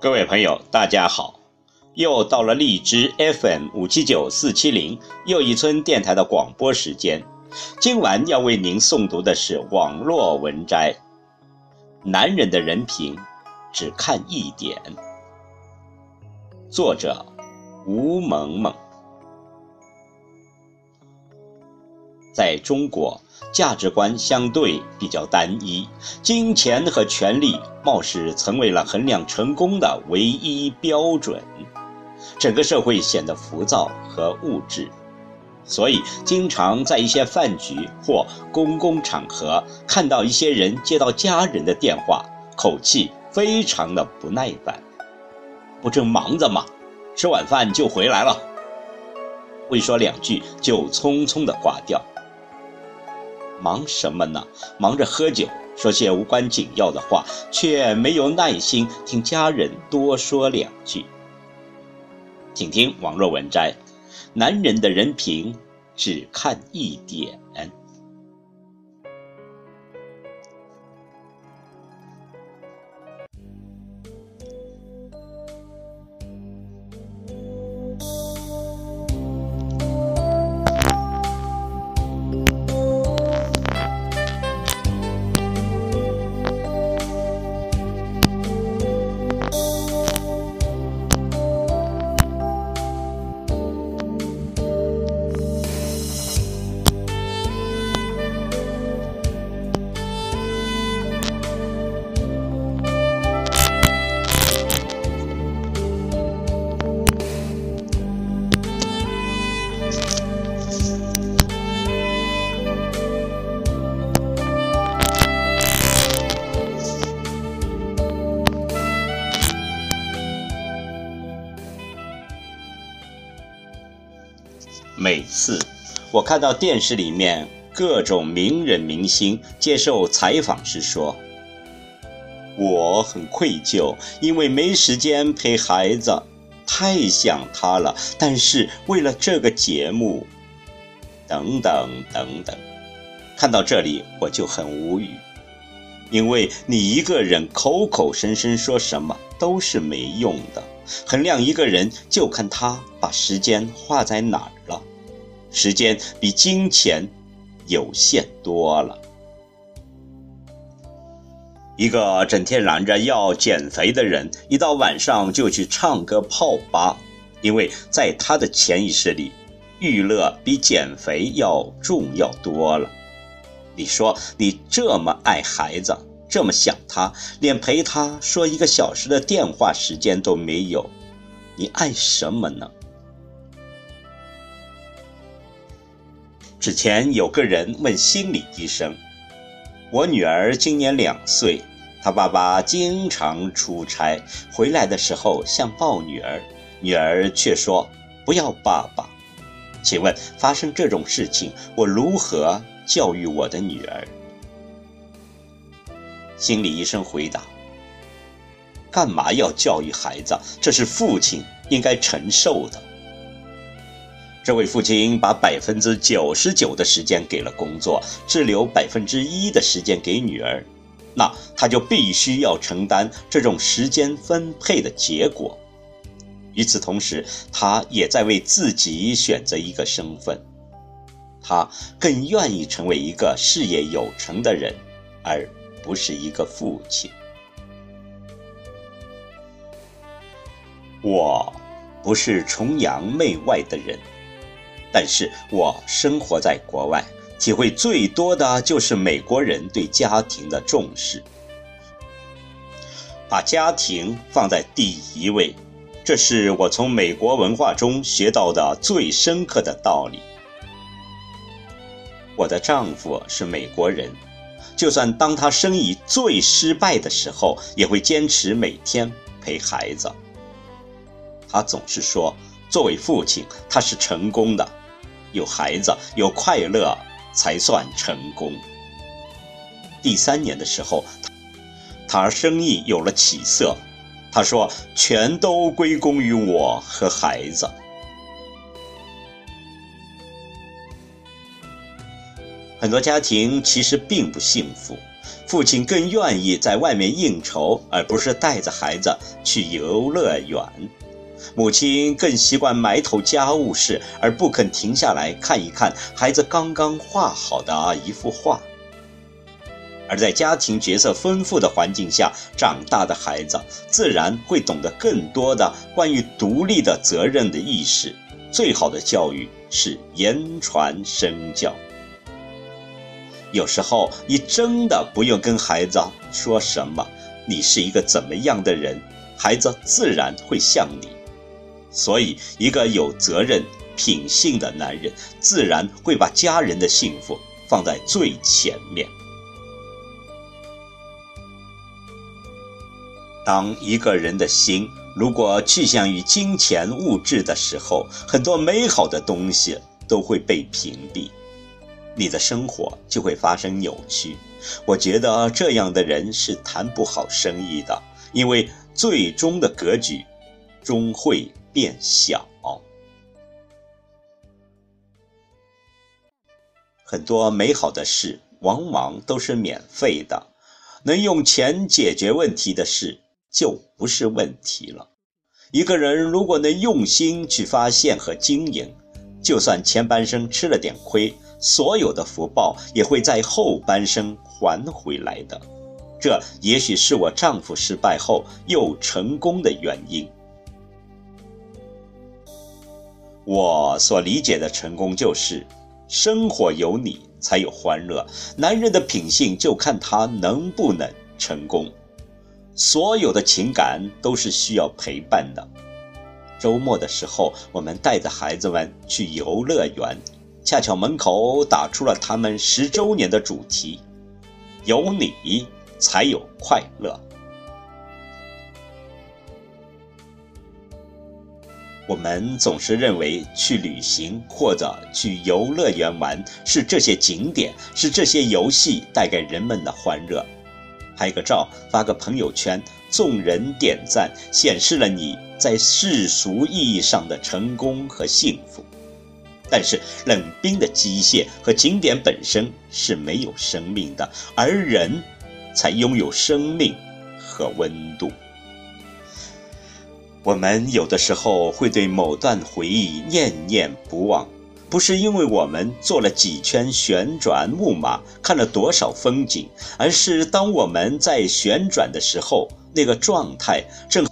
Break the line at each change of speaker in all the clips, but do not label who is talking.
各位朋友，大家好！又到了荔枝 FM 五七九四七零又一村电台的广播时间。今晚要为您诵读的是网络文摘《男人的人品只看一点》，作者吴萌萌。在中国，价值观相对比较单一，金钱和权力貌似成为了衡量成功的唯一标准，整个社会显得浮躁和物质，所以经常在一些饭局或公共场合看到一些人接到家人的电话，口气非常的不耐烦，不正忙着吗？吃晚饭就回来了，未说两句就匆匆的挂掉。忙什么呢？忙着喝酒，说些无关紧要的话，却没有耐心听家人多说两句。请听网络文摘：男人的人品只看一点。每次我看到电视里面各种名人明星接受采访时说：“我很愧疚，因为没时间陪孩子，太想他了。但是为了这个节目，等等等等。”看到这里我就很无语，因为你一个人口口声声说什么都是没用的。衡量一个人，就看他把时间花在哪儿了。时间比金钱有限多了。一个整天嚷着要减肥的人，一到晚上就去唱歌泡吧，因为在他的潜意识里，娱乐比减肥要重要多了。你说你这么爱孩子，这么想他，连陪他说一个小时的电话时间都没有，你爱什么呢？之前有个人问心理医生：“我女儿今年两岁，她爸爸经常出差，回来的时候想抱女儿，女儿却说不要爸爸。请问发生这种事情，我如何教育我的女儿？”心理医生回答：“干嘛要教育孩子？这是父亲应该承受的。”这位父亲把百分之九十九的时间给了工作，只留百分之一的时间给女儿，那他就必须要承担这种时间分配的结果。与此同时，他也在为自己选择一个身份，他更愿意成为一个事业有成的人，而不是一个父亲。我不是崇洋媚外的人。但是我生活在国外，体会最多的就是美国人对家庭的重视，把家庭放在第一位，这是我从美国文化中学到的最深刻的道理。我的丈夫是美国人，就算当他生意最失败的时候，也会坚持每天陪孩子。他总是说，作为父亲，他是成功的。有孩子有快乐才算成功。第三年的时候，他生意有了起色，他说全都归功于我和孩子。很多家庭其实并不幸福，父亲更愿意在外面应酬，而不是带着孩子去游乐园；母亲更习惯埋头家务事，而不肯停下来看一看孩子刚刚画好的一幅画。而在家庭角色丰富的环境下长大的孩子，自然会懂得更多的关于独立的责任的意识。最好的教育是言传身教。有时候，你真的不用跟孩子说什么，你是一个怎么样的人，孩子自然会像你。所以，一个有责任、品性的男人，自然会把家人的幸福放在最前面。当一个人的心如果趋向于金钱物质的时候，很多美好的东西都会被屏蔽。你的生活就会发生扭曲。我觉得这样的人是谈不好生意的，因为最终的格局终会变小。很多美好的事往往都是免费的，能用钱解决问题的事就不是问题了。一个人如果能用心去发现和经营，就算前半生吃了点亏。所有的福报也会在后半生还回来的，这也许是我丈夫失败后又成功的原因。我所理解的成功就是，生活有你才有欢乐。男人的品性就看他能不能成功。所有的情感都是需要陪伴的。周末的时候，我们带着孩子们去游乐园。恰巧门口打出了他们十周年的主题：“有你才有快乐。”我们总是认为去旅行或者去游乐园玩是这些景点、是这些游戏带给人们的欢乐。拍个照发个朋友圈，众人点赞，显示了你在世俗意义上的成功和幸福。但是冷冰的机械和景点本身是没有生命的，而人，才拥有生命和温度。我们有的时候会对某段回忆念念不忘，不是因为我们坐了几圈旋转木马，看了多少风景，而是当我们在旋转的时候，那个状态正。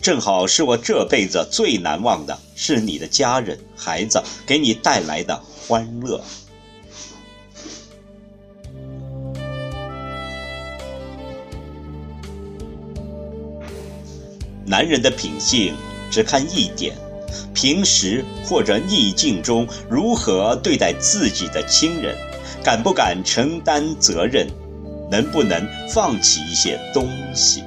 正好是我这辈子最难忘的，是你的家人、孩子给你带来的欢乐。男人的品性只看一点：平时或者逆境中如何对待自己的亲人，敢不敢承担责任，能不能放弃一些东西。